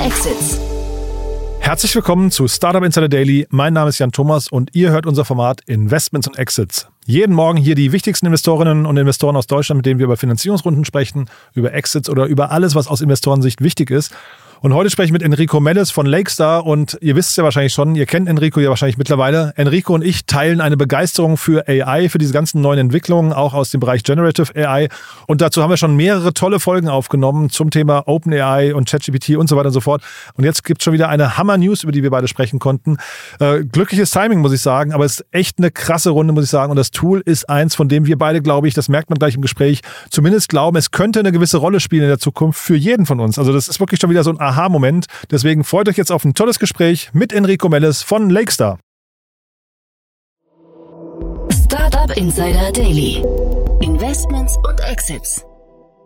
Exits. Herzlich willkommen zu Startup Insider Daily. Mein Name ist Jan Thomas und ihr hört unser Format Investments und Exits. Jeden Morgen hier die wichtigsten Investorinnen und Investoren aus Deutschland, mit denen wir über Finanzierungsrunden sprechen, über Exits oder über alles, was aus Investorensicht wichtig ist. Und heute spreche ich mit Enrico Melles von Lakestar und ihr wisst es ja wahrscheinlich schon, ihr kennt Enrico ja wahrscheinlich mittlerweile. Enrico und ich teilen eine Begeisterung für AI, für diese ganzen neuen Entwicklungen, auch aus dem Bereich Generative AI. Und dazu haben wir schon mehrere tolle Folgen aufgenommen zum Thema Open AI und ChatGPT und so weiter und so fort. Und jetzt gibt es schon wieder eine Hammer-News, über die wir beide sprechen konnten. Äh, glückliches Timing, muss ich sagen, aber es ist echt eine krasse Runde, muss ich sagen. Und das Tool ist eins, von dem wir beide, glaube ich, das merkt man gleich im Gespräch, zumindest glauben, es könnte eine gewisse Rolle spielen in der Zukunft für jeden von uns. Also das ist wirklich schon wieder so ein Aha-Moment. Deswegen freut euch jetzt auf ein tolles Gespräch mit Enrico Melles von Lakestar. Startup Insider Daily. Investments und Exits.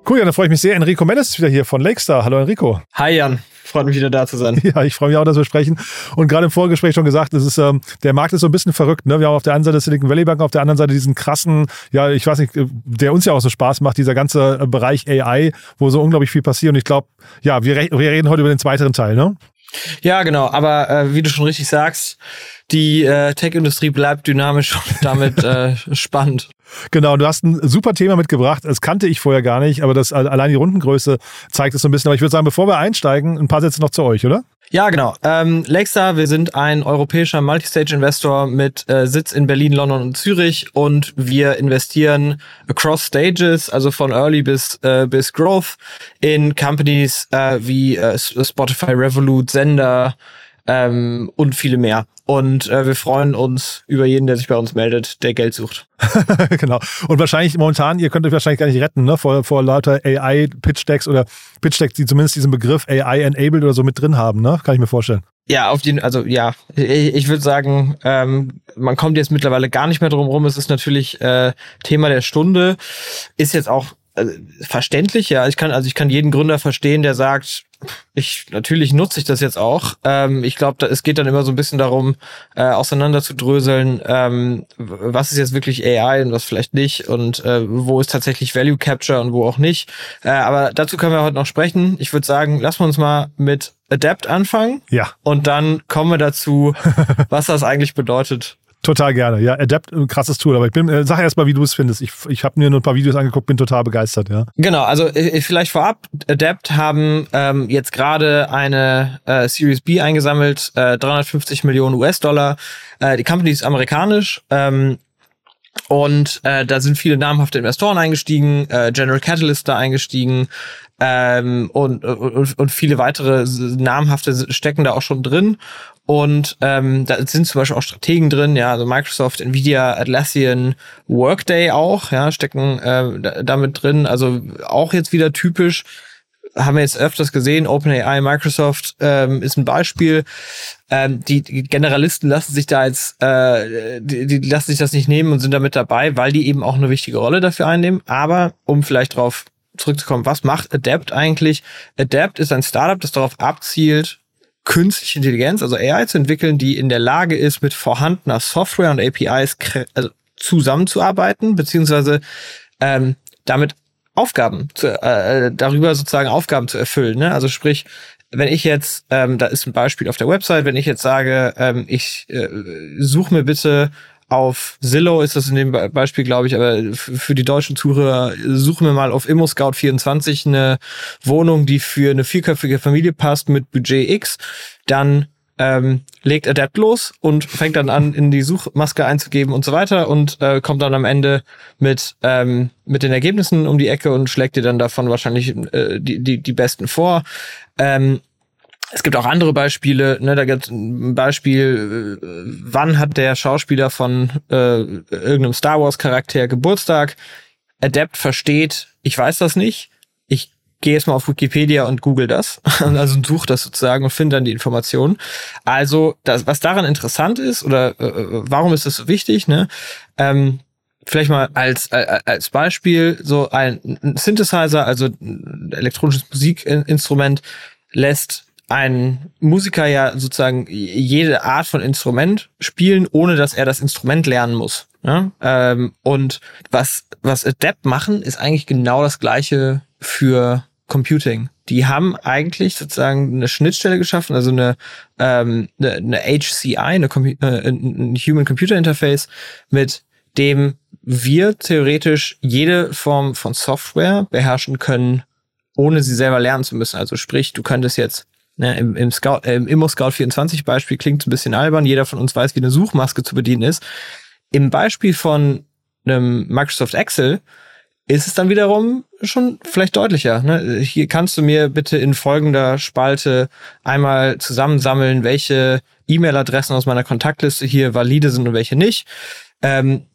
Cool, ja, dann freue ich mich sehr. Enrico Melles ist wieder hier von Lakestar. Hallo Enrico. Hi Jan, freut mich wieder da zu sein. Ja, ich freue mich auch, dass wir sprechen. Und gerade im Vorgespräch schon gesagt, das ist, ähm, der Markt ist so ein bisschen verrückt. Ne? Wir haben auf der einen Seite Silicon Valley Bank, auf der anderen Seite diesen krassen, ja, ich weiß nicht, der uns ja auch so Spaß macht, dieser ganze Bereich AI, wo so unglaublich viel passiert. Und ich glaube, ja, wir, wir reden heute über den zweiten Teil, ne? Ja, genau. Aber äh, wie du schon richtig sagst, die äh, Tech-Industrie bleibt dynamisch und damit äh, spannend. Genau, du hast ein super Thema mitgebracht. Das kannte ich vorher gar nicht, aber das allein die Rundengröße zeigt es so ein bisschen. Aber ich würde sagen, bevor wir einsteigen, ein paar Sätze noch zu euch, oder? Ja, genau. Ähm, Lakestar, wir sind ein europäischer Multistage-Investor mit äh, Sitz in Berlin, London und Zürich und wir investieren across stages, also von Early bis, äh, bis Growth in Companies äh, wie äh, Spotify, Revolut, Sender ähm, und viele mehr. Und äh, wir freuen uns über jeden, der sich bei uns meldet, der Geld sucht. genau. Und wahrscheinlich momentan, ihr könnt euch wahrscheinlich gar nicht retten, ne? Vor, vor lauter AI-Pitch-Decks oder Pitch-Decks, die zumindest diesen Begriff AI-enabled oder so mit drin haben, ne? Kann ich mir vorstellen. Ja, auf jeden, also ja, ich, ich würde sagen, ähm, man kommt jetzt mittlerweile gar nicht mehr drum rum. Es ist natürlich äh, Thema der Stunde, ist jetzt auch äh, verständlich, ja. Ich kann, also ich kann jeden Gründer verstehen, der sagt, ich natürlich nutze ich das jetzt auch. Ähm, ich glaube, es geht dann immer so ein bisschen darum, äh, auseinander zu dröseln, ähm, was ist jetzt wirklich AI und was vielleicht nicht und äh, wo ist tatsächlich Value Capture und wo auch nicht. Äh, aber dazu können wir heute noch sprechen. Ich würde sagen, lassen wir uns mal mit Adapt anfangen. Ja. Und dann kommen wir dazu, was das eigentlich bedeutet Total gerne. Ja, Adapt, ein krasses Tool. Aber ich bin, äh, sag erst mal, wie du es findest. Ich, ich habe mir nur ein paar Videos angeguckt, bin total begeistert, ja. Genau, also äh, vielleicht vorab, Adapt haben ähm, jetzt gerade eine äh, Series B eingesammelt, äh, 350 Millionen US-Dollar. Äh, die Company ist amerikanisch. Ähm, und äh, da sind viele namhafte Investoren eingestiegen, äh, General Catalyst da eingestiegen ähm, und, und, und viele weitere namhafte stecken da auch schon drin. Und ähm, da sind zum Beispiel auch Strategen drin, ja, also Microsoft, Nvidia, Atlassian, Workday auch, ja, stecken äh, damit drin. Also auch jetzt wieder typisch, haben wir jetzt öfters gesehen, OpenAI, Microsoft ähm, ist ein Beispiel. Ähm, die, Generalisten lassen sich da jetzt, äh, die, die lassen sich das nicht nehmen und sind damit dabei, weil die eben auch eine wichtige Rolle dafür einnehmen. Aber um vielleicht drauf zurückzukommen, was macht Adapt eigentlich? Adapt ist ein Startup, das darauf abzielt, künstliche Intelligenz, also AI zu entwickeln, die in der Lage ist, mit vorhandener Software und APIs also zusammenzuarbeiten, beziehungsweise ähm, damit Aufgaben zu, äh, darüber sozusagen Aufgaben zu erfüllen. Ne? Also sprich, wenn ich jetzt, ähm, da ist ein Beispiel auf der Website, wenn ich jetzt sage, ähm, ich äh, suche mir bitte auf Zillow ist das in dem Beispiel, glaube ich, aber für die deutschen Zuhörer suchen wir mal auf ImmoScout24 eine Wohnung, die für eine vierköpfige Familie passt mit Budget X. Dann ähm, legt Adapt los und fängt dann an, in die Suchmaske einzugeben und so weiter und äh, kommt dann am Ende mit, ähm, mit den Ergebnissen um die Ecke und schlägt dir dann davon wahrscheinlich äh, die, die, die besten vor. Ähm, es gibt auch andere Beispiele. Ne, da gibt ein Beispiel, äh, wann hat der Schauspieler von äh, irgendeinem Star Wars Charakter Geburtstag? Adept versteht, ich weiß das nicht. Ich gehe jetzt mal auf Wikipedia und google das, also suche das sozusagen und finde dann die Informationen. Also, das, was daran interessant ist oder äh, äh warum ist das so wichtig? Ne? Ähm, vielleicht mal als, äh, als Beispiel so ein Synthesizer, also ein elektronisches Musikinstrument, lässt ein Musiker ja sozusagen jede Art von Instrument spielen, ohne dass er das Instrument lernen muss. Ja? Ähm, und was, was Adapt machen, ist eigentlich genau das gleiche für Computing. die haben eigentlich sozusagen eine Schnittstelle geschaffen, also eine, ähm, eine, eine HCI, eine Com äh, ein Human Computer Interface, mit dem wir theoretisch jede Form von Software beherrschen können, ohne sie selber lernen zu müssen. Also sprich, du könntest jetzt ne, im, im, Scout, äh, im Immo Scout 24 Beispiel klingt ein bisschen albern, jeder von uns weiß, wie eine Suchmaske zu bedienen ist. Im Beispiel von einem Microsoft Excel ist es dann wiederum schon vielleicht deutlicher. Ne? Hier kannst du mir bitte in folgender Spalte einmal zusammensammeln, welche E-Mail-Adressen aus meiner Kontaktliste hier valide sind und welche nicht. Ähm,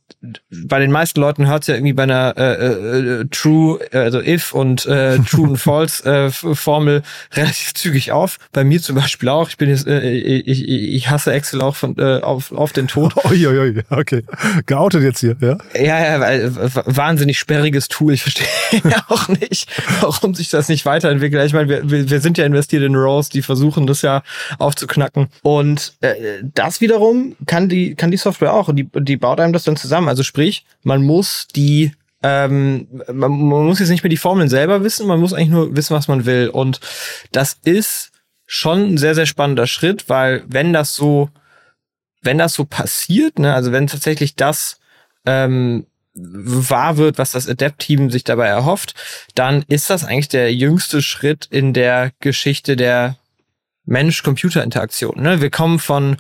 bei den meisten Leuten hört es ja irgendwie bei einer äh, äh, True, also if und äh, True und False äh, Formel relativ zügig auf. Bei mir zum Beispiel auch. Ich bin jetzt, äh, ich, ich hasse Excel auch von, äh, auf, auf den Tod. Uiuiui, okay. Geoutet jetzt hier, ja? Ja, ja, weil, wahnsinnig sperriges Tool. Ich verstehe auch nicht, warum sich das nicht weiterentwickelt. Ich meine, wir, wir sind ja investiert in Rose, die versuchen das ja aufzuknacken. Und äh, das wiederum kann die, kann die Software auch. Und die, die baut einem das dann zusammen. Also sprich, man muss die ähm, man, man muss jetzt nicht mehr die Formeln selber wissen, man muss eigentlich nur wissen, was man will. Und das ist schon ein sehr, sehr spannender Schritt, weil wenn das so, wenn das so passiert, ne, also wenn tatsächlich das ähm, wahr wird, was das Adept-Team sich dabei erhofft, dann ist das eigentlich der jüngste Schritt in der Geschichte der Mensch-Computer-Interaktion. Ne? Wir kommen von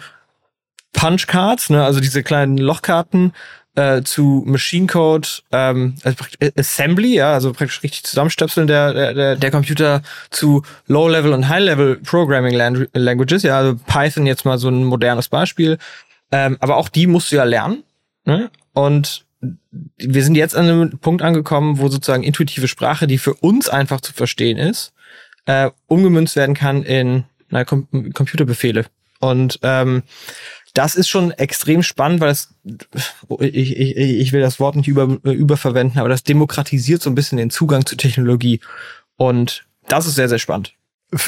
Punchcards, ne, also diese kleinen Lochkarten, äh, zu Machine Code, ähm, also Assembly, ja, also praktisch richtig Zusammenstöpseln der, der, der Computer zu Low-Level und High-Level Programming Languages, ja, also Python jetzt mal so ein modernes Beispiel. Ähm, aber auch die musst du ja lernen. Ne? Und wir sind jetzt an einem Punkt angekommen, wo sozusagen intuitive Sprache, die für uns einfach zu verstehen ist, äh, umgemünzt werden kann in na, Com Computerbefehle. Und ähm, das ist schon extrem spannend, weil das, ich, ich, ich will das Wort nicht über, überverwenden, aber das demokratisiert so ein bisschen den Zugang zu Technologie. Und das ist sehr, sehr spannend.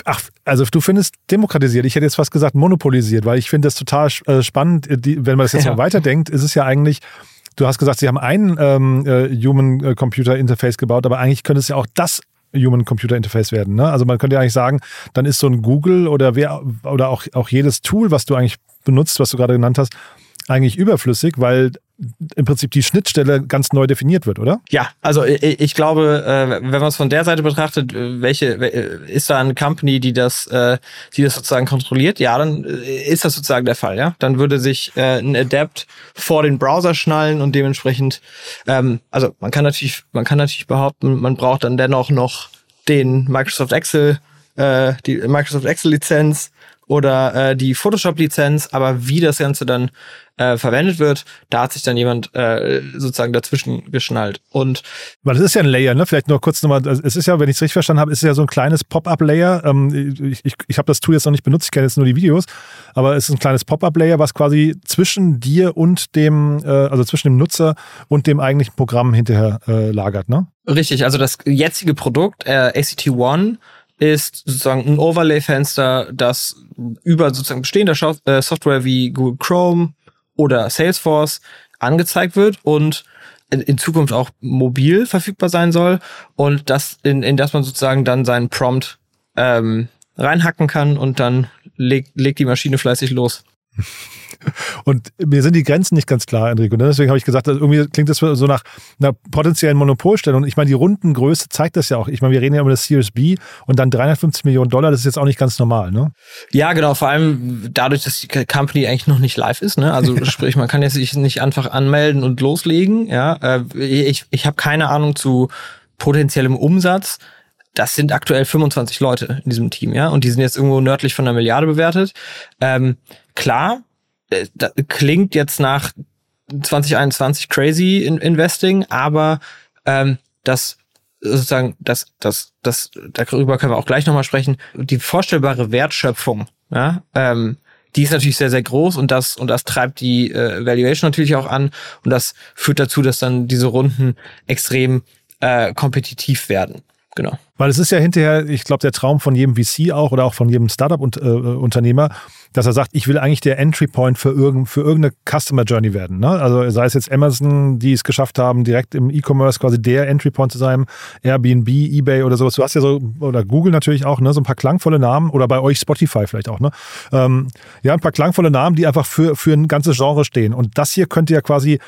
Ach, also du findest demokratisiert. Ich hätte jetzt fast gesagt monopolisiert, weil ich finde das total äh, spannend. Die, wenn man das jetzt ja. mal weiterdenkt, ist es ja eigentlich, du hast gesagt, sie haben ein ähm, äh, Human-Computer-Interface gebaut, aber eigentlich könnte es ja auch das Human-Computer-Interface werden. Ne? Also man könnte ja eigentlich sagen, dann ist so ein Google oder wer oder auch, auch jedes Tool, was du eigentlich benutzt, was du gerade genannt hast, eigentlich überflüssig, weil im Prinzip die Schnittstelle ganz neu definiert wird, oder? Ja, also ich, glaube, äh, wenn man es von der Seite betrachtet, äh, welche äh, ist da eine Company, die das, die das sozusagen kontrolliert? Ja, dann ist das sozusagen der Fall. Ja, dann würde sich ein Adapt vor den Browser schnallen und dementsprechend, ähm, also man kann natürlich, man kann natürlich behaupten, man braucht dann dennoch noch den Microsoft Excel, die Microsoft Excel Lizenz oder äh, die Photoshop-Lizenz, aber wie das Ganze dann äh, verwendet wird, da hat sich dann jemand äh, sozusagen dazwischen geschnallt. Und weil es ist ja ein Layer, ne? Vielleicht nur kurz nochmal, es ist ja, wenn ich es richtig verstanden habe, ist es ja so ein kleines Pop-up-Layer. Ähm, ich ich, ich habe das Tool jetzt noch nicht benutzt, ich kenne jetzt nur die Videos, aber es ist ein kleines Pop-up-Layer, was quasi zwischen dir und dem, äh, also zwischen dem Nutzer und dem eigentlichen Programm hinterher äh, lagert, ne? Richtig, also das jetzige Produkt, äh, ACT One, ist sozusagen ein Overlay-Fenster, das über sozusagen bestehender äh, Software wie Google Chrome oder Salesforce angezeigt wird und in, Zukunft auch mobil verfügbar sein soll und das in, in das man sozusagen dann seinen Prompt ähm, reinhacken kann und dann legt, legt die Maschine fleißig los. Und mir sind die Grenzen nicht ganz klar, Enrico. Ne? Deswegen habe ich gesagt, irgendwie klingt das so nach einer potenziellen Monopolstellung. Ich meine, die Rundengröße zeigt das ja auch. Ich meine, wir reden ja über das Series B und dann 350 Millionen Dollar, das ist jetzt auch nicht ganz normal, ne? Ja, genau. Vor allem dadurch, dass die Company eigentlich noch nicht live ist. Ne? Also sprich, man kann jetzt sich nicht einfach anmelden und loslegen. Ja, äh, ich, ich habe keine Ahnung zu potenziellem Umsatz das sind aktuell 25 Leute in diesem Team, ja, und die sind jetzt irgendwo nördlich von einer Milliarde bewertet. Ähm, klar, äh, das klingt jetzt nach 2021 crazy in Investing, aber ähm, das sozusagen, das, das, das, darüber können wir auch gleich nochmal sprechen. Die vorstellbare Wertschöpfung, ja, ähm, die ist natürlich sehr, sehr groß und das, und das treibt die äh, Valuation natürlich auch an und das führt dazu, dass dann diese Runden extrem äh, kompetitiv werden. Genau. Weil es ist ja hinterher, ich glaube, der Traum von jedem VC auch oder auch von jedem Startup-Unternehmer, äh, dass er sagt, ich will eigentlich der Entry Point für, irgend, für irgendeine Customer Journey werden. Ne? Also sei es jetzt Amazon, die es geschafft haben, direkt im E-Commerce quasi der Entry Point zu sein, Airbnb, eBay oder sowas. Du hast ja so, oder Google natürlich auch, ne, so ein paar klangvolle Namen oder bei euch Spotify vielleicht auch, ne? Ähm, ja, ein paar klangvolle Namen, die einfach für, für ein ganzes Genre stehen. Und das hier könnte ja quasi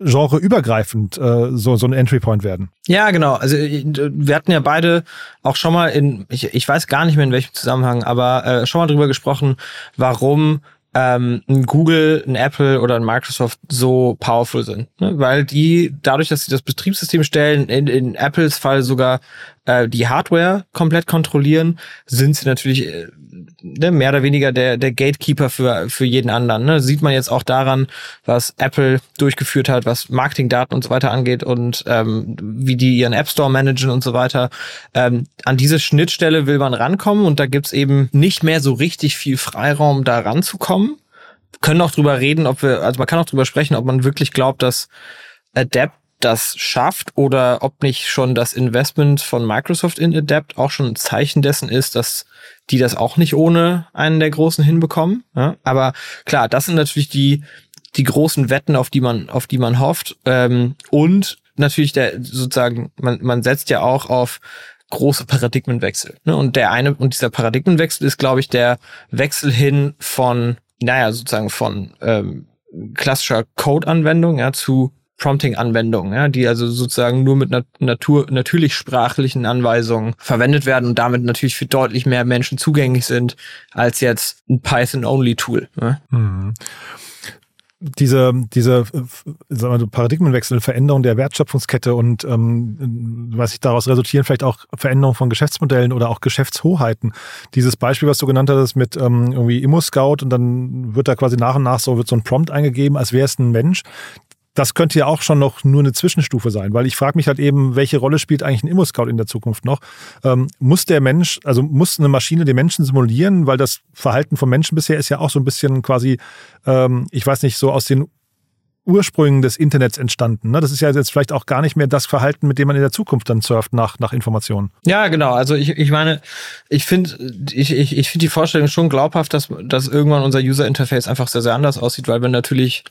genreübergreifend äh, so, so ein Entry Point werden. Ja, genau. Also äh, wir hatten ja beide auch schon mal in, ich, ich weiß gar nicht mehr in welchem Zusammenhang, aber äh, schon mal drüber gesprochen, warum ähm, ein Google, ein Apple oder ein Microsoft so powerful sind. Ne? Weil die, dadurch, dass sie das Betriebssystem stellen, in, in Apples Fall sogar äh, die Hardware komplett kontrollieren, sind sie natürlich äh, ne, mehr oder weniger der, der Gatekeeper für, für jeden anderen. Ne? Sieht man jetzt auch daran, was Apple durchgeführt hat, was Marketingdaten und so weiter angeht und ähm, wie die ihren App Store managen und so weiter. Ähm, an diese Schnittstelle will man rankommen und da gibt's eben nicht mehr so richtig viel Freiraum, da ranzukommen. können auch drüber reden, ob wir, also man kann auch drüber sprechen, ob man wirklich glaubt, dass Adapt das schafft oder ob nicht schon das Investment von Microsoft in Adapt auch schon ein Zeichen dessen ist, dass die das auch nicht ohne einen der Großen hinbekommen. Ja? Aber klar, das sind natürlich die, die großen Wetten, auf die man, auf die man hofft. Ähm, und natürlich der sozusagen, man, man setzt ja auch auf große Paradigmenwechsel. Ne? Und der eine, und dieser Paradigmenwechsel ist, glaube ich, der Wechsel hin von, naja, sozusagen von ähm, klassischer Code-Anwendung ja, zu Prompting-Anwendungen, ja, die also sozusagen nur mit Natur, natürlich sprachlichen Anweisungen verwendet werden und damit natürlich für deutlich mehr Menschen zugänglich sind als jetzt ein Python-Only-Tool. Ja. Mhm diese, diese sagen wir, Paradigmenwechsel, Veränderung der Wertschöpfungskette und ähm, was sich daraus resultieren, vielleicht auch Veränderung von Geschäftsmodellen oder auch Geschäftshoheiten. Dieses Beispiel, was du genannt hast, mit ähm, irgendwie Immo-Scout und dann wird da quasi nach und nach so, wird so ein Prompt eingegeben, als wäre es ein Mensch das könnte ja auch schon noch nur eine Zwischenstufe sein, weil ich frage mich halt eben, welche Rolle spielt eigentlich ein Immo-Scout in der Zukunft noch? Ähm, muss der Mensch, also muss eine Maschine den Menschen simulieren, weil das Verhalten von Menschen bisher ist ja auch so ein bisschen quasi, ähm, ich weiß nicht, so aus den Ursprüngen des Internets entstanden. Ne? Das ist ja jetzt vielleicht auch gar nicht mehr das Verhalten, mit dem man in der Zukunft dann surft nach, nach Informationen. Ja, genau. Also ich, ich meine, ich finde ich, ich, ich finde die Vorstellung schon glaubhaft, dass, dass irgendwann unser User-Interface einfach sehr, sehr anders aussieht, weil wir natürlich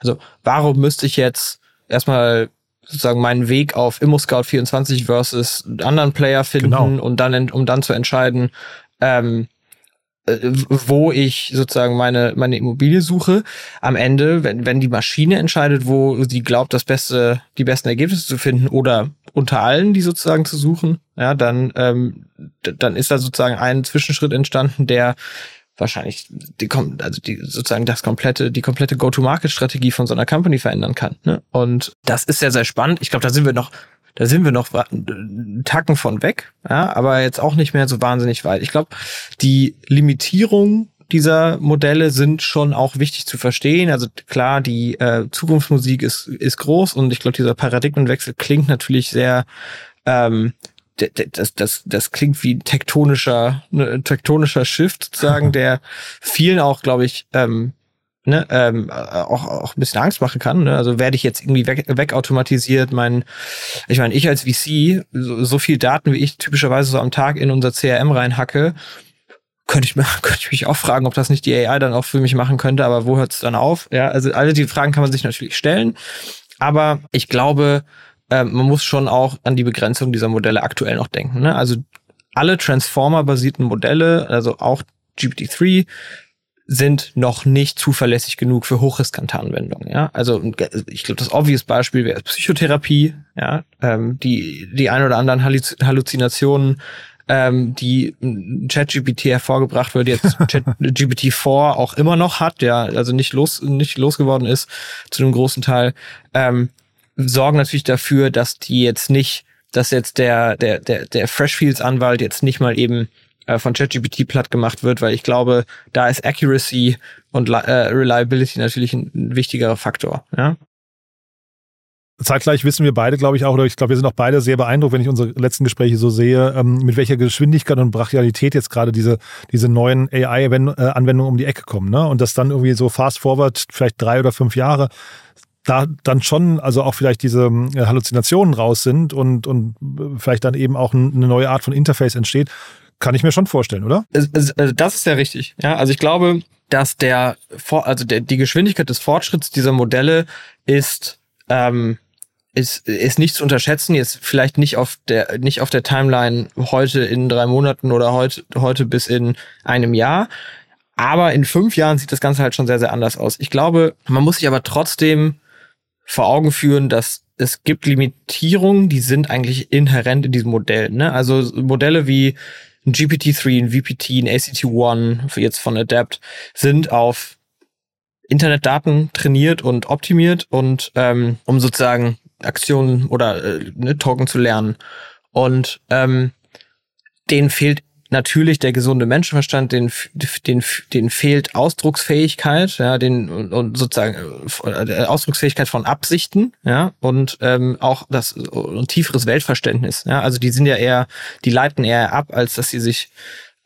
also warum müsste ich jetzt erstmal sozusagen meinen Weg auf ImmoScout24 versus anderen Player finden genau. und dann, um dann zu entscheiden, ähm, äh, wo ich sozusagen meine, meine Immobilie suche. Am Ende, wenn, wenn die Maschine entscheidet, wo sie glaubt, das beste, die besten Ergebnisse zu finden oder unter allen, die sozusagen zu suchen, ja, dann, ähm, dann ist da sozusagen ein Zwischenschritt entstanden, der wahrscheinlich die, also die sozusagen das komplette, die komplette Go-to-Market-Strategie von so einer Company verändern kann. Ne? Und das ist sehr, sehr spannend. Ich glaube, da sind wir noch, da sind wir noch Tacken von weg, ja, aber jetzt auch nicht mehr so wahnsinnig weit. Ich glaube, die Limitierung dieser Modelle sind schon auch wichtig zu verstehen. Also klar, die äh, Zukunftsmusik ist, ist groß und ich glaube, dieser Paradigmenwechsel klingt natürlich sehr ähm, das, das, das klingt wie ein tektonischer, ne, tektonischer Shift sozusagen, der vielen auch, glaube ich, ähm, ne, ähm, auch, auch ein bisschen Angst machen kann. Ne? Also werde ich jetzt irgendwie weg, wegautomatisiert. Mein, ich meine, ich als VC, so, so viel Daten wie ich typischerweise so am Tag in unser CRM reinhacke, könnte ich, mir, könnte ich mich auch fragen, ob das nicht die AI dann auch für mich machen könnte, aber wo hört es dann auf? Ja, also alle die Fragen kann man sich natürlich stellen. Aber ich glaube, äh, man muss schon auch an die Begrenzung dieser Modelle aktuell noch denken. Ne? Also alle Transformer-basierten Modelle, also auch GPT-3, sind noch nicht zuverlässig genug für hochriskante Anwendungen. Ja, also ich glaube, das obvious Beispiel wäre Psychotherapie. Ja, ähm, die die ein oder anderen Halluzinationen, ähm, die ChatGPT hervorgebracht wird, jetzt ChatGPT-4 auch immer noch hat, ja, also nicht los nicht losgeworden ist zu einem großen Teil. Ähm, sorgen natürlich dafür, dass die jetzt nicht, dass jetzt der, der, der, der Freshfields-Anwalt jetzt nicht mal eben äh, von ChatGPT platt gemacht wird, weil ich glaube, da ist Accuracy und äh, Reliability natürlich ein, ein wichtigerer Faktor. Ja? Zeitgleich wissen wir beide, glaube ich auch, oder ich glaube, wir sind auch beide sehr beeindruckt, wenn ich unsere letzten Gespräche so sehe, ähm, mit welcher Geschwindigkeit und Brachialität jetzt gerade diese, diese neuen AI-Anwendungen um die Ecke kommen. Ne? Und das dann irgendwie so fast forward, vielleicht drei oder fünf Jahre da dann schon, also auch vielleicht diese äh, Halluzinationen raus sind und, und vielleicht dann eben auch eine neue Art von Interface entsteht, kann ich mir schon vorstellen, oder? Also das ist ja richtig. Ja, also ich glaube, dass der, also der, die Geschwindigkeit des Fortschritts dieser Modelle ist, ähm, ist, ist nicht zu unterschätzen. Jetzt vielleicht nicht auf der, nicht auf der Timeline heute in drei Monaten oder heute, heute bis in einem Jahr. Aber in fünf Jahren sieht das Ganze halt schon sehr, sehr anders aus. Ich glaube, man muss sich aber trotzdem vor Augen führen, dass es gibt Limitierungen, die sind eigentlich inhärent in diesem Modell. Ne? Also Modelle wie ein GPT-3, ein VPT, ein ACT-1, jetzt von Adapt, sind auf Internetdaten trainiert und optimiert und ähm, um sozusagen Aktionen oder äh, ne, Token zu lernen. Und ähm, denen fehlt natürlich der gesunde Menschenverstand, den, den, den fehlt Ausdrucksfähigkeit, ja, den und, und sozusagen äh, Ausdrucksfähigkeit von Absichten, ja, und ähm, auch das und tieferes Weltverständnis, ja, also die sind ja eher, die leiten eher ab, als dass sie sich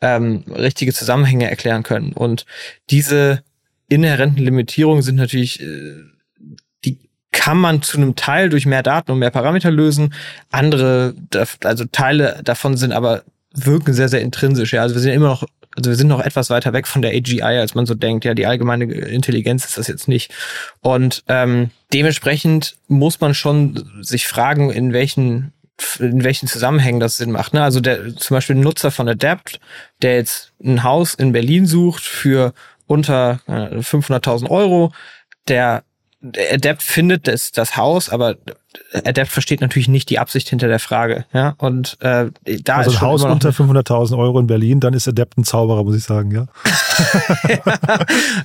ähm, richtige Zusammenhänge erklären können. Und diese inhärenten Limitierungen sind natürlich äh, die kann man zu einem Teil durch mehr Daten und mehr Parameter lösen. Andere, also Teile davon sind aber wirken sehr, sehr intrinsisch. Ja, also wir sind immer noch, also wir sind noch etwas weiter weg von der AGI, als man so denkt. Ja, die allgemeine Intelligenz ist das jetzt nicht. Und ähm, dementsprechend muss man schon sich fragen, in welchen in welchen Zusammenhängen das Sinn macht. Ne? Also der zum Beispiel ein Nutzer von Adapt, der jetzt ein Haus in Berlin sucht für unter äh, 500.000 Euro, der Adapt findet das, das Haus, aber Adept versteht natürlich nicht die Absicht hinter der Frage. Ja, und äh, da also ist ein Haus unter 500.000 Euro in Berlin, dann ist Adept ein Zauberer, muss ich sagen, ja.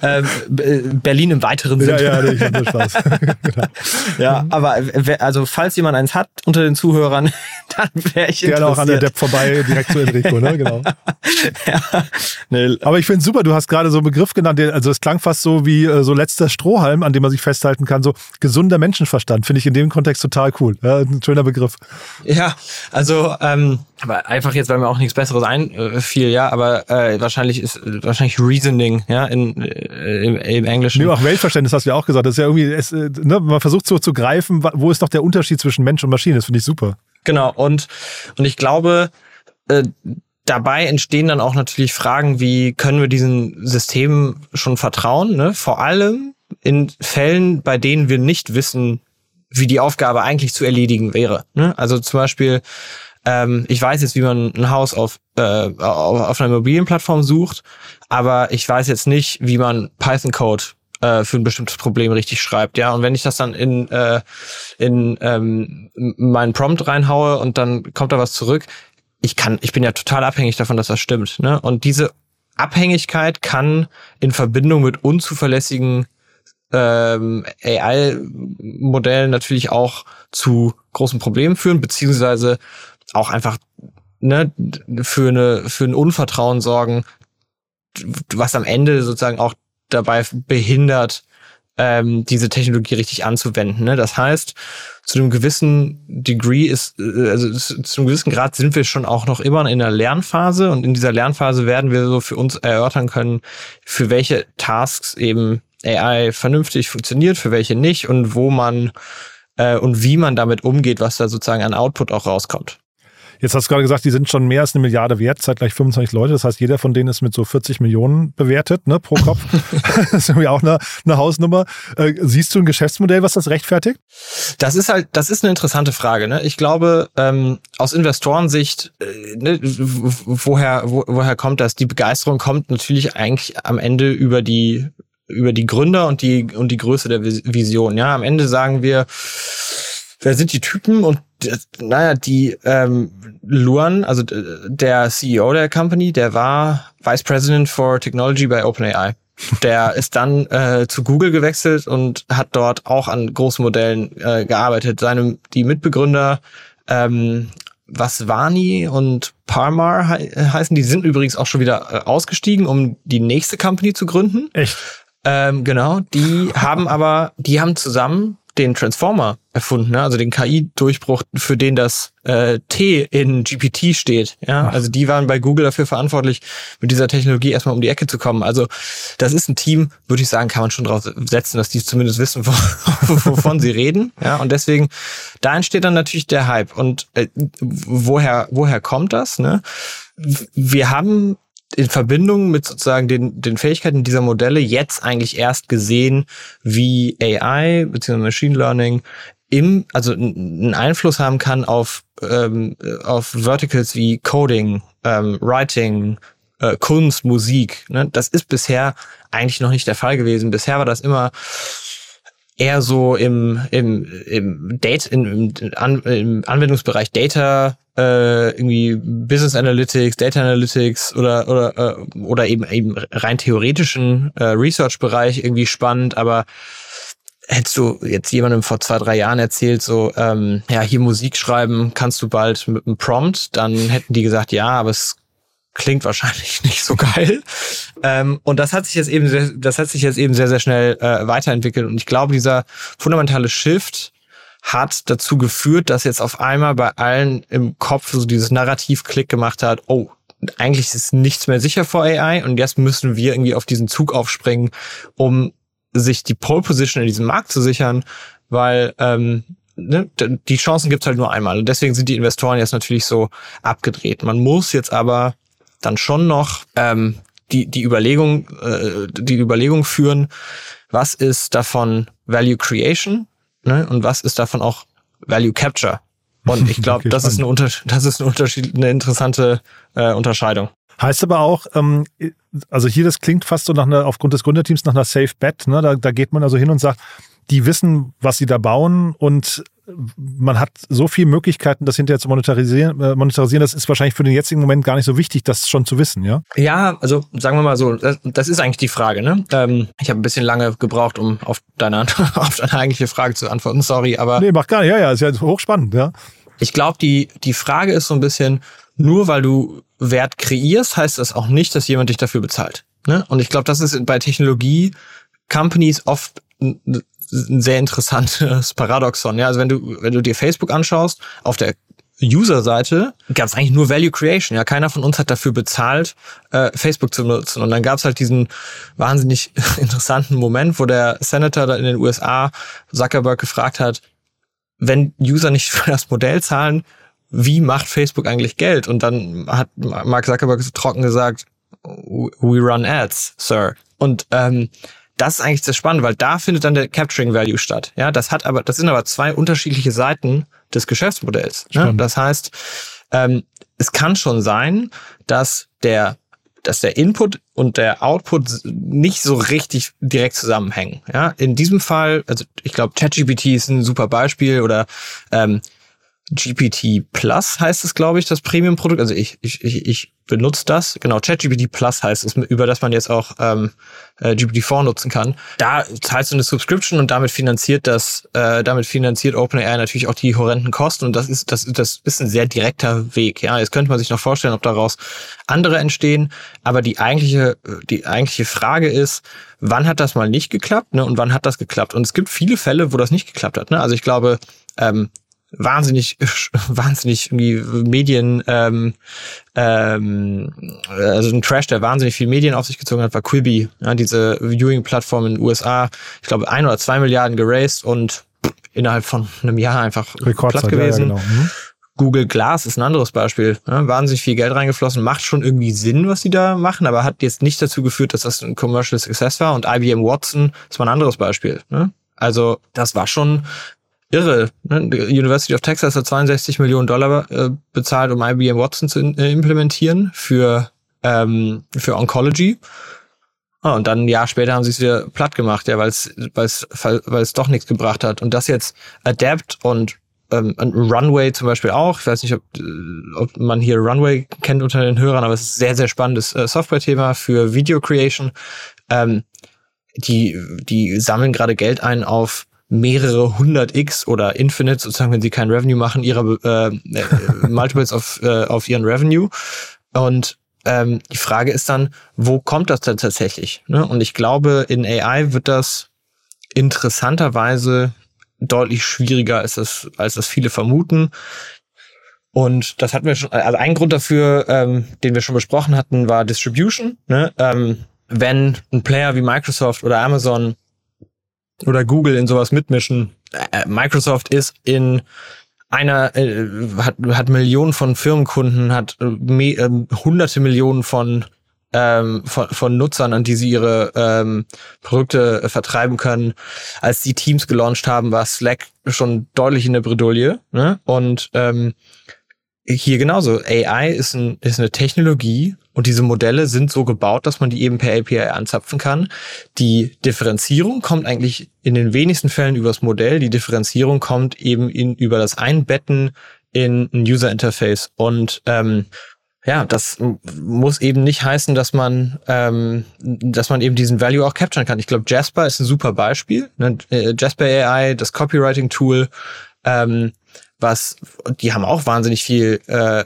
ja äh, Berlin im weiteren Sinne. Ja, ja, ich Spaß. genau. Ja, aber also falls jemand eins hat unter den Zuhörern, dann wäre ich Gerne auch an Adept vorbei, direkt zu Enrico, ne? Genau. ja. Nee. Aber ich finde super, du hast gerade so einen Begriff genannt, also es klang fast so wie äh, so letzter Strohhalm, an dem man sich festhalten kann, so gesunder Menschenverstand, finde ich in dem Kontext total cool. Ja, ein schöner Begriff. Ja, also ähm, aber einfach jetzt, weil mir auch nichts Besseres einfiel, ja, aber äh, wahrscheinlich ist wahrscheinlich Reasoning, ja, in, äh, im, im Englischen. Nee, auch Weltverständnis hast du ja auch gesagt. Das ist ja irgendwie, es, äh, ne, man versucht so zu greifen, wo ist doch der Unterschied zwischen Mensch und Maschine? Das finde ich super. Genau, und, und ich glaube, äh, dabei entstehen dann auch natürlich Fragen, wie können wir diesen Systemen schon vertrauen, ne? Vor allem in Fällen, bei denen wir nicht wissen, wie die Aufgabe eigentlich zu erledigen wäre. Ne? Also zum Beispiel, ähm, ich weiß jetzt, wie man ein Haus auf, äh, auf einer Immobilienplattform sucht, aber ich weiß jetzt nicht, wie man Python-Code äh, für ein bestimmtes Problem richtig schreibt. Ja, und wenn ich das dann in, äh, in ähm, meinen Prompt reinhaue und dann kommt da was zurück, ich kann, ich bin ja total abhängig davon, dass das stimmt. Ne? Und diese Abhängigkeit kann in Verbindung mit unzuverlässigen ähm, AI-Modellen natürlich auch zu großen Problemen führen, beziehungsweise auch einfach ne, für, eine, für ein Unvertrauen sorgen, was am Ende sozusagen auch dabei behindert, ähm, diese Technologie richtig anzuwenden. Ne? Das heißt, zu einem gewissen Degree ist, äh, also zu einem gewissen Grad sind wir schon auch noch immer in der Lernphase und in dieser Lernphase werden wir so für uns erörtern können, für welche Tasks eben AI vernünftig funktioniert, für welche nicht und wo man äh, und wie man damit umgeht, was da sozusagen an Output auch rauskommt. Jetzt hast du gerade gesagt, die sind schon mehr als eine Milliarde wert, seit gleich 25 Leute. Das heißt, jeder von denen ist mit so 40 Millionen bewertet, ne, pro Kopf. das ist irgendwie auch eine, eine Hausnummer. Äh, siehst du ein Geschäftsmodell, was das rechtfertigt? Das ist halt, das ist eine interessante Frage. Ne? Ich glaube, ähm, aus Investorensicht, äh, ne, woher, wo, woher kommt das? Die Begeisterung kommt natürlich eigentlich am Ende über die über die Gründer und die und die Größe der Vision. Ja, am Ende sagen wir, wer sind die Typen und naja, die ähm, Luan, also der CEO der Company, der war Vice President for Technology bei OpenAI. Der ist dann äh, zu Google gewechselt und hat dort auch an großen Modellen äh, gearbeitet. Seine die Mitbegründer ähm, Vaswani und Parmar he heißen, die sind übrigens auch schon wieder äh, ausgestiegen, um die nächste Company zu gründen. Echt? Ähm, genau, die haben aber, die haben zusammen den Transformer erfunden, ne? also den KI-Durchbruch, für den das äh, T in GPT steht. Ja, Ach. also die waren bei Google dafür verantwortlich, mit dieser Technologie erstmal um die Ecke zu kommen. Also das ist ein Team, würde ich sagen, kann man schon drauf setzen, dass die zumindest wissen, wovon sie reden. Ja, und deswegen da entsteht dann natürlich der Hype. Und äh, woher woher kommt das? Ne? Wir haben in Verbindung mit sozusagen den, den Fähigkeiten dieser Modelle jetzt eigentlich erst gesehen, wie AI bzw. Machine Learning im, also einen Einfluss haben kann auf, ähm, auf Verticals wie Coding, ähm, Writing, äh, Kunst, Musik. Ne? Das ist bisher eigentlich noch nicht der Fall gewesen. Bisher war das immer eher so im, im, im, Date, im, im, im Anwendungsbereich Data äh, irgendwie Business Analytics, Data Analytics oder oder äh, oder eben eben rein theoretischen äh, Research-Bereich irgendwie spannend, aber hättest du jetzt jemandem vor zwei, drei Jahren erzählt, so, ähm, ja, hier Musik schreiben kannst du bald mit einem Prompt, dann hätten die gesagt, ja, aber es klingt wahrscheinlich nicht so geil. Ähm, und das hat sich jetzt eben, sehr, das hat sich jetzt eben sehr, sehr schnell äh, weiterentwickelt. Und ich glaube, dieser fundamentale Shift hat dazu geführt, dass jetzt auf einmal bei allen im Kopf so dieses Narrativ Klick gemacht hat, oh, eigentlich ist nichts mehr sicher vor AI und jetzt müssen wir irgendwie auf diesen Zug aufspringen, um sich die Pole Position in diesem Markt zu sichern, weil ähm, ne, die Chancen gibt's halt nur einmal. Und deswegen sind die Investoren jetzt natürlich so abgedreht. Man muss jetzt aber dann schon noch ähm, die, die Überlegung, äh, die Überlegung führen, was ist davon Value Creation ne? und was ist davon auch Value Capture. Und ich glaube, okay, das, ist eine Unter das ist eine, Unterschied eine interessante äh, Unterscheidung. Heißt aber auch, ähm, also hier, das klingt fast so nach einer, aufgrund des Gründerteams nach einer Safe Bet. Ne? Da, da geht man also hin und sagt, die wissen, was sie da bauen und man hat so viele Möglichkeiten, das hinterher zu monetarisieren, äh, monetarisieren. Das ist wahrscheinlich für den jetzigen Moment gar nicht so wichtig, das schon zu wissen, ja? Ja, also sagen wir mal so, das, das ist eigentlich die Frage. Ne? Ähm, ich habe ein bisschen lange gebraucht, um auf deine, auf deine eigentliche Frage zu antworten. Sorry, aber. Nee, mach gar nicht. Ja, ja, ist ja hochspannend, ja. Ich glaube, die, die Frage ist so ein bisschen, nur weil du Wert kreierst, heißt das auch nicht, dass jemand dich dafür bezahlt. Ne? Und ich glaube, das ist bei Technologie Companies oft ein sehr interessantes Paradoxon. Ja, also wenn du, wenn du dir Facebook anschaust, auf der User-Seite gab es eigentlich nur Value Creation. Ja, keiner von uns hat dafür bezahlt, äh, Facebook zu nutzen. Und dann gab es halt diesen wahnsinnig interessanten Moment, wo der Senator da in den USA Zuckerberg gefragt hat, wenn User nicht für das Modell zahlen, wie macht Facebook eigentlich Geld? Und dann hat Mark Zuckerberg so trocken gesagt, we run ads, sir. Und ähm, das ist eigentlich das Spannende, weil da findet dann der Capturing Value statt. Ja, das hat aber, das sind aber zwei unterschiedliche Seiten des Geschäftsmodells. Ne? Das heißt, ähm, es kann schon sein, dass der dass der Input und der Output nicht so richtig direkt zusammenhängen. Ja, in diesem Fall, also ich glaube, ChatGPT ist ein super Beispiel oder ähm, GPT Plus heißt es, glaube ich, das Premium-Produkt. Also ich, ich, ich, ich benutze das. Genau, ChatGPT Plus heißt es, über das man jetzt auch ähm, äh, GPT-4 nutzen kann. Da zahlst du eine Subscription und damit finanziert das, äh, damit finanziert OpenAI natürlich auch die horrenden Kosten und das ist, das, das ist ein sehr direkter Weg. Ja, jetzt könnte man sich noch vorstellen, ob daraus andere entstehen, aber die eigentliche, die eigentliche Frage ist, wann hat das mal nicht geklappt ne, und wann hat das geklappt? Und es gibt viele Fälle, wo das nicht geklappt hat. Ne? Also ich glaube, ähm, wahnsinnig, wahnsinnig irgendwie Medien, ähm, ähm, also ein Trash, der wahnsinnig viel Medien auf sich gezogen hat, war Quibi, ja, diese Viewing-Plattform in den USA. Ich glaube, ein oder zwei Milliarden geraced und innerhalb von einem Jahr einfach Rekordzeit, platt gewesen. Ja, ja, genau. mhm. Google Glass ist ein anderes Beispiel. Ja, wahnsinnig viel Geld reingeflossen, macht schon irgendwie Sinn, was sie da machen, aber hat jetzt nicht dazu geführt, dass das ein Commercial Success war. Und IBM Watson ist mal ein anderes Beispiel. Ne? Also das war schon irre. Ne? Die University of Texas hat 62 Millionen Dollar äh, bezahlt, um IBM Watson zu äh, implementieren für, ähm, für Oncology. Ah, und dann ein Jahr später haben sie es wieder platt gemacht, ja, weil es weil es weil es doch nichts gebracht hat. Und das jetzt Adapt und ähm, Runway zum Beispiel auch. Ich weiß nicht, ob, äh, ob man hier Runway kennt unter den Hörern, aber es ist ein sehr, sehr spannendes äh, Software-Thema für Video Creation. Ähm, die, die sammeln gerade Geld ein auf mehrere hundert X oder Infinite, sozusagen, wenn sie kein Revenue machen, ihre äh, äh, Multiples auf, äh, auf ihren Revenue. Und ähm, die Frage ist dann, wo kommt das dann tatsächlich? Ne? Und ich glaube, in AI wird das interessanterweise deutlich schwieriger, als das, als das viele vermuten. Und das hatten wir schon, also ein Grund dafür, ähm, den wir schon besprochen hatten, war Distribution. Ne? Ähm, wenn ein Player wie Microsoft oder Amazon oder Google in sowas mitmischen, äh, Microsoft ist in einer äh, hat, hat Millionen von Firmenkunden, hat äh, me, äh, hunderte Millionen von ähm, von, von Nutzern, an die sie ihre ähm, Produkte äh, vertreiben können. Als die Teams gelauncht haben, war Slack schon deutlich in der Bredouille. Ne? Und ähm, hier genauso. AI ist, ein, ist eine Technologie und diese Modelle sind so gebaut, dass man die eben per API anzapfen kann. Die Differenzierung kommt eigentlich in den wenigsten Fällen übers Modell. Die Differenzierung kommt eben in, über das Einbetten in ein User Interface. Und ähm, ja, das muss eben nicht heißen, dass man, ähm, dass man eben diesen Value auch capturen kann. Ich glaube, Jasper ist ein super Beispiel. Ne? Äh, Jasper AI, das Copywriting-Tool, ähm, was, die haben auch wahnsinnig viel äh,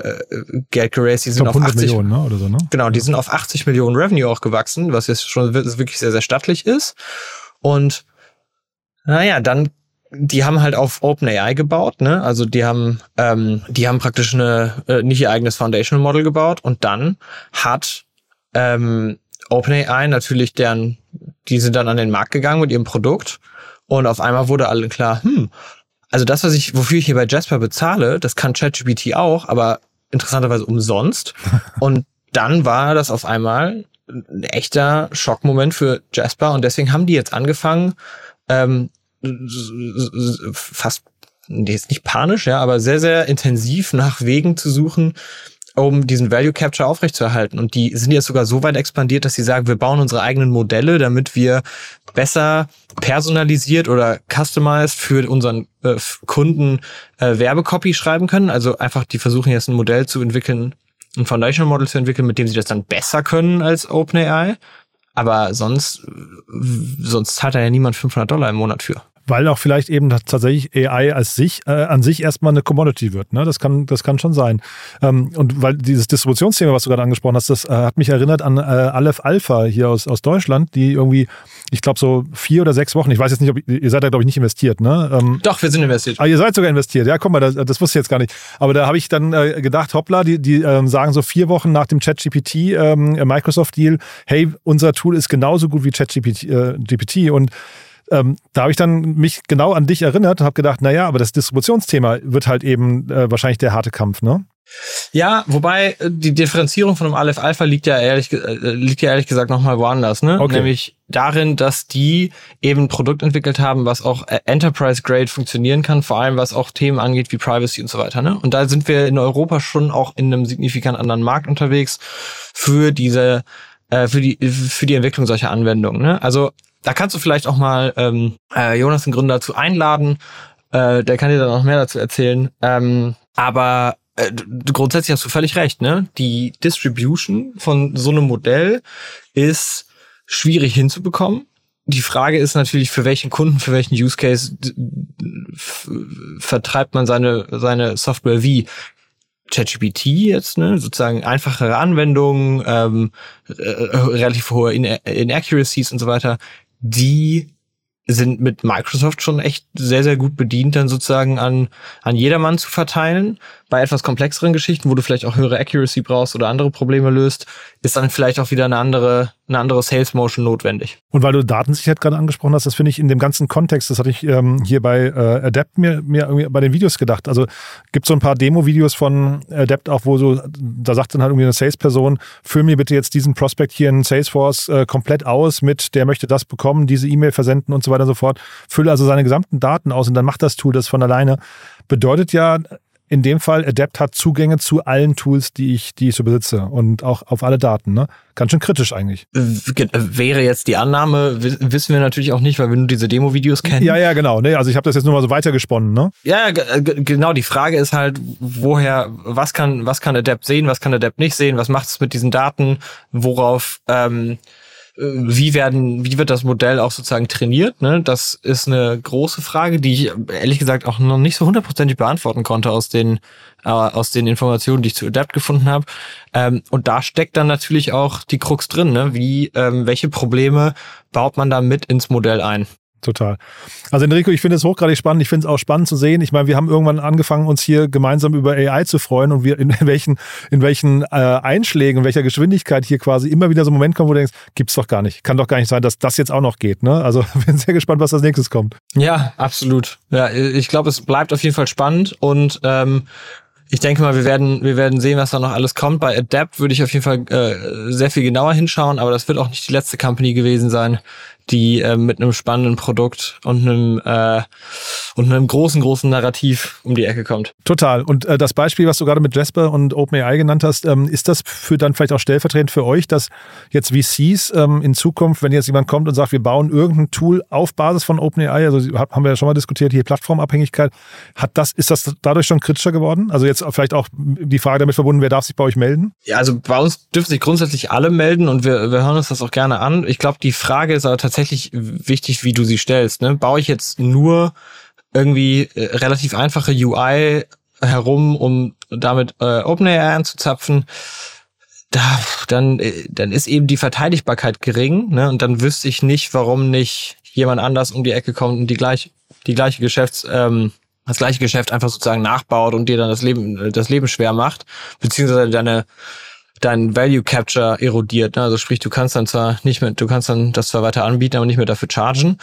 Geld geraced. Die sind auf 80 Millionen, ne? oder so, ne? Genau, die sind auf 80 Millionen Revenue auch gewachsen, was jetzt schon wirklich sehr, sehr stattlich ist. Und naja, dann die haben halt auf OpenAI gebaut, ne? Also die haben, ähm, die haben praktisch eine äh, nicht ihr eigenes Foundational Model gebaut und dann hat ähm, OpenAI natürlich deren, die sind dann an den Markt gegangen mit ihrem Produkt und auf einmal wurde allen klar, hm, also das, was ich, wofür ich hier bei Jasper bezahle, das kann ChatGPT auch, aber interessanterweise umsonst. Und dann war das auf einmal ein echter Schockmoment für Jasper und deswegen haben die jetzt angefangen, ähm, fast, jetzt nicht panisch, ja, aber sehr, sehr intensiv nach Wegen zu suchen, um diesen Value Capture aufrechtzuerhalten. Und die sind jetzt sogar so weit expandiert, dass sie sagen, wir bauen unsere eigenen Modelle, damit wir besser personalisiert oder customized für unseren äh, Kunden äh, Werbecopy schreiben können. Also einfach, die versuchen jetzt ein Modell zu entwickeln, ein Foundational Model zu entwickeln, mit dem sie das dann besser können als OpenAI. Aber sonst, sonst zahlt da ja niemand 500 Dollar im Monat für weil auch vielleicht eben tatsächlich AI als sich, äh, an sich erstmal eine Commodity wird. Ne? Das, kann, das kann schon sein. Ähm, und weil dieses Distributionsthema, was du gerade angesprochen hast, das äh, hat mich erinnert an äh, Aleph Alpha hier aus, aus Deutschland, die irgendwie, ich glaube, so vier oder sechs Wochen, ich weiß jetzt nicht, ob ihr seid da, glaube ich, nicht investiert, ne? Ähm, Doch, wir sind investiert. Ah, ihr seid sogar investiert, ja, guck mal, das, das wusste ich jetzt gar nicht. Aber da habe ich dann äh, gedacht, hoppla, die, die ähm, sagen so vier Wochen nach dem ChatGPT ähm, Microsoft-Deal, hey, unser Tool ist genauso gut wie ChatGPT äh, GPT und ähm, da habe ich dann mich genau an dich erinnert und habe gedacht, naja, aber das Distributionsthema wird halt eben äh, wahrscheinlich der harte Kampf, ne? Ja, wobei äh, die Differenzierung von einem Aleph Alpha liegt ja ehrlich, äh, liegt ja ehrlich gesagt nochmal woanders, ne? Okay. Nämlich darin, dass die eben ein Produkt entwickelt haben, was auch äh, Enterprise Grade funktionieren kann, vor allem was auch Themen angeht wie Privacy und so weiter, ne? Und da sind wir in Europa schon auch in einem signifikant anderen Markt unterwegs für diese, äh, für die, für die Entwicklung solcher Anwendungen, ne? Also da kannst du vielleicht auch mal ähm, äh, Jonas, den Gründer, dazu einladen. Äh, der kann dir dann noch mehr dazu erzählen. Ähm, aber äh, grundsätzlich hast du völlig recht, ne? Die Distribution von so einem Modell ist schwierig hinzubekommen. Die Frage ist natürlich, für welchen Kunden, für welchen Use Case vertreibt man seine, seine Software wie? ChatGPT jetzt, ne, sozusagen einfachere Anwendungen, ähm, äh, relativ hohe Inaccuracies und so weiter, die sind mit Microsoft schon echt sehr, sehr gut bedient, dann sozusagen an, an jedermann zu verteilen. Bei etwas komplexeren Geschichten, wo du vielleicht auch höhere Accuracy brauchst oder andere Probleme löst, ist dann vielleicht auch wieder eine andere, eine andere Sales Motion notwendig. Und weil du Datensicherheit gerade angesprochen hast, das finde ich in dem ganzen Kontext, das hatte ich ähm, hier bei äh, Adapt mir, mir irgendwie bei den Videos gedacht. Also gibt so ein paar Demo-Videos von Adapt auch, wo so, da sagt dann halt irgendwie eine Sales-Person, füll mir bitte jetzt diesen Prospect hier in Salesforce äh, komplett aus mit, der möchte das bekommen, diese E-Mail versenden und so weiter und so fort. Fülle also seine gesamten Daten aus und dann macht das Tool das von alleine. Bedeutet ja, in dem Fall, Adept hat Zugänge zu allen Tools, die ich, die ich so besitze und auch auf alle Daten. Ne? Ganz schön kritisch eigentlich. Wäre jetzt die Annahme, wissen wir natürlich auch nicht, weil wir nur diese Demo-Videos kennen. Ja, ja, genau. Ne? Also ich habe das jetzt nur mal so weitergesponnen. Ne? Ja, genau. Die Frage ist halt, woher, was kann, was kann Adept sehen, was kann Adept nicht sehen, was macht es mit diesen Daten, worauf ähm, wie werden, wie wird das Modell auch sozusagen trainiert? Ne? Das ist eine große Frage, die ich ehrlich gesagt auch noch nicht so hundertprozentig beantworten konnte aus den äh, aus den Informationen, die ich zu Adapt gefunden habe. Ähm, und da steckt dann natürlich auch die Krux drin. Ne? Wie, ähm, welche Probleme baut man da mit ins Modell ein? Total. Also Enrico, ich finde es hochgradig spannend. Ich finde es auch spannend zu sehen. Ich meine, wir haben irgendwann angefangen, uns hier gemeinsam über AI zu freuen und wir in, welchen, in welchen äh, Einschlägen, in welcher Geschwindigkeit hier quasi immer wieder so ein Moment kommt, wo du denkst, gibt's doch gar nicht. Kann doch gar nicht sein, dass das jetzt auch noch geht. Ne? Also bin sehr gespannt, was als nächstes kommt. Ja, absolut. Ja, ich glaube, es bleibt auf jeden Fall spannend und ähm, ich denke mal, wir werden, wir werden sehen, was da noch alles kommt. Bei Adapt würde ich auf jeden Fall äh, sehr viel genauer hinschauen, aber das wird auch nicht die letzte Company gewesen sein, die äh, mit einem spannenden Produkt und einem äh, und einem großen, großen Narrativ um die Ecke kommt. Total. Und äh, das Beispiel, was du gerade mit Jasper und OpenAI genannt hast, ähm, ist das für dann vielleicht auch stellvertretend für euch, dass jetzt VCs ähm, in Zukunft, wenn jetzt jemand kommt und sagt, wir bauen irgendein Tool auf Basis von OpenAI, also haben wir ja schon mal diskutiert, hier Plattformabhängigkeit, hat das, ist das dadurch schon kritischer geworden? Also jetzt vielleicht auch die Frage damit verbunden, wer darf sich bei euch melden? Ja, also bei uns dürfen sich grundsätzlich alle melden und wir, wir hören uns das auch gerne an. Ich glaube, die Frage ist aber tatsächlich tatsächlich wichtig, wie du sie stellst. Ne? Baue ich jetzt nur irgendwie äh, relativ einfache UI herum, um damit äh, OpenAI anzuzapfen, da, dann, äh, dann ist eben die Verteidigbarkeit gering, ne? Und dann wüsste ich nicht, warum nicht jemand anders um die Ecke kommt und die gleich, die gleiche Geschäfts, ähm, das gleiche Geschäft einfach sozusagen nachbaut und dir dann das Leben, das Leben schwer macht, beziehungsweise deine dein Value Capture erodiert. Ne? Also sprich, du kannst dann zwar nicht mehr, du kannst dann das zwar weiter anbieten, aber nicht mehr dafür chargen.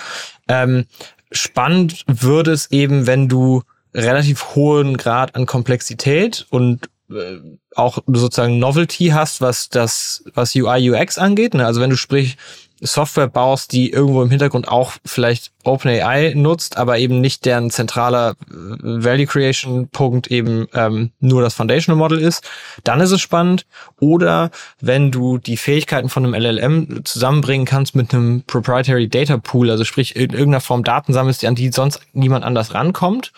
Ähm, spannend würde es eben, wenn du relativ hohen Grad an Komplexität und äh, auch sozusagen Novelty hast, was das, was UI UX angeht. Ne? Also wenn du sprich Software baust, die irgendwo im Hintergrund auch vielleicht OpenAI nutzt, aber eben nicht deren zentraler äh, Value Creation Punkt eben ähm, nur das Foundational Model ist, dann ist es spannend. Oder wenn du die Fähigkeiten von einem LLM zusammenbringen kannst mit einem Proprietary Data Pool, also sprich in irgendeiner Form Daten sammelst, an die sonst niemand anders rankommt,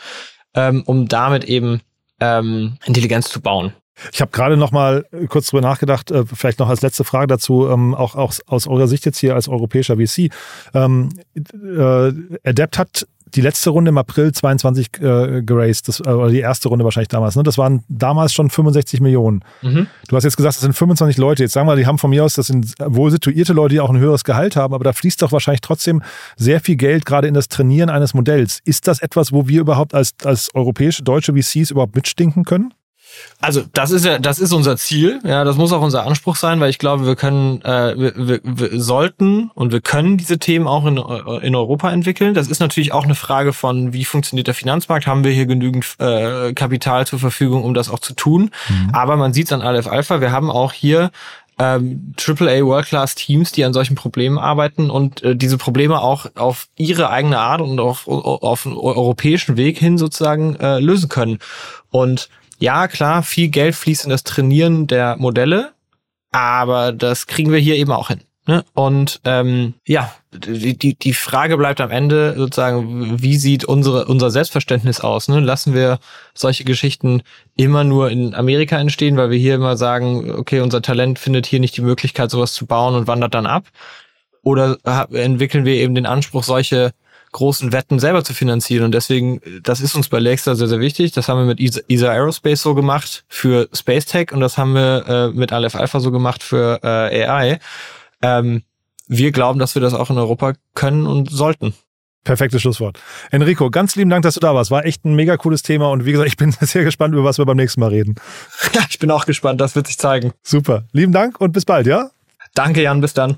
ähm, um damit eben ähm, Intelligenz zu bauen. Ich habe gerade noch mal äh, kurz drüber nachgedacht, äh, vielleicht noch als letzte Frage dazu, ähm, auch, auch aus eurer Sicht jetzt hier als europäischer VC. Ähm, äh, Adept hat die letzte Runde im April 22 äh, geraced, das, äh, oder die erste Runde wahrscheinlich damals. Ne? Das waren damals schon 65 Millionen. Mhm. Du hast jetzt gesagt, das sind 25 Leute. Jetzt sagen wir, die haben von mir aus, das sind wohl situierte Leute, die auch ein höheres Gehalt haben, aber da fließt doch wahrscheinlich trotzdem sehr viel Geld gerade in das Trainieren eines Modells. Ist das etwas, wo wir überhaupt als, als europäische, deutsche VCs überhaupt mitstinken können? Also das ist ja, das ist unser Ziel. Ja, das muss auch unser Anspruch sein, weil ich glaube, wir können, äh, wir, wir, wir sollten und wir können diese Themen auch in, äh, in Europa entwickeln. Das ist natürlich auch eine Frage von, wie funktioniert der Finanzmarkt? Haben wir hier genügend äh, Kapital zur Verfügung, um das auch zu tun? Mhm. Aber man sieht es an Aleph Alpha. Wir haben auch hier ähm, AAA World-Class Teams, die an solchen Problemen arbeiten und äh, diese Probleme auch auf ihre eigene Art und auf, auf einen europäischen Weg hin sozusagen äh, lösen können. Und ja, klar, viel Geld fließt in das Trainieren der Modelle, aber das kriegen wir hier eben auch hin. Ne? Und ähm, ja, die, die, Frage bleibt am Ende sozusagen, wie sieht unsere, unser Selbstverständnis aus? Ne? Lassen wir solche Geschichten immer nur in Amerika entstehen, weil wir hier immer sagen, okay, unser Talent findet hier nicht die Möglichkeit, sowas zu bauen und wandert dann ab? Oder entwickeln wir eben den Anspruch, solche großen Wetten selber zu finanzieren. Und deswegen, das ist uns bei Lexter sehr, sehr wichtig. Das haben wir mit ESA Aerospace so gemacht für Space Tech und das haben wir äh, mit Aleph Alpha so gemacht für äh, AI. Ähm, wir glauben, dass wir das auch in Europa können und sollten. Perfektes Schlusswort. Enrico, ganz lieben Dank, dass du da warst. War echt ein mega cooles Thema und wie gesagt, ich bin sehr gespannt, über was wir beim nächsten Mal reden. Ja, ich bin auch gespannt, das wird sich zeigen. Super. Lieben Dank und bis bald, ja? Danke, Jan, bis dann.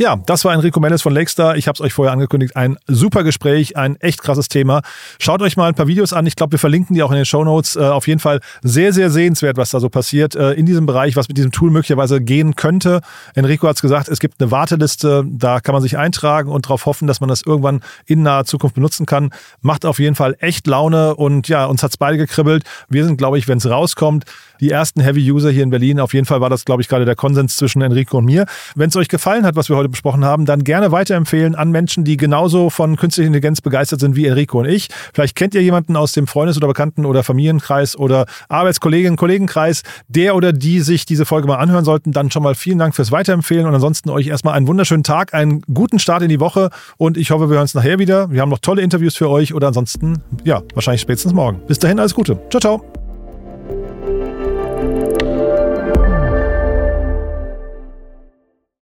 Ja, das war Enrico Mendes von Lakestar. Ich habe es euch vorher angekündigt. Ein super Gespräch, ein echt krasses Thema. Schaut euch mal ein paar Videos an. Ich glaube, wir verlinken die auch in den Show Notes. Äh, auf jeden Fall sehr, sehr sehenswert, was da so passiert äh, in diesem Bereich, was mit diesem Tool möglicherweise gehen könnte. Enrico hat es gesagt, es gibt eine Warteliste. Da kann man sich eintragen und darauf hoffen, dass man das irgendwann in naher Zukunft benutzen kann. Macht auf jeden Fall echt Laune und ja, uns hat's beide gekribbelt. Wir sind, glaube ich, wenn es rauskommt, die ersten Heavy User hier in Berlin. Auf jeden Fall war das, glaube ich, gerade der Konsens zwischen Enrico und mir. Wenn es euch gefallen hat, was wir heute besprochen haben, dann gerne weiterempfehlen an Menschen, die genauso von künstlicher Intelligenz begeistert sind wie Enrico und ich. Vielleicht kennt ihr jemanden aus dem Freundes- oder Bekannten- oder Familienkreis oder Arbeitskolleginnen, Kollegenkreis, der oder die sich diese Folge mal anhören sollten. Dann schon mal vielen Dank fürs Weiterempfehlen und ansonsten euch erstmal einen wunderschönen Tag, einen guten Start in die Woche und ich hoffe, wir hören uns nachher wieder. Wir haben noch tolle Interviews für euch oder ansonsten, ja, wahrscheinlich spätestens morgen. Bis dahin, alles Gute. Ciao, ciao.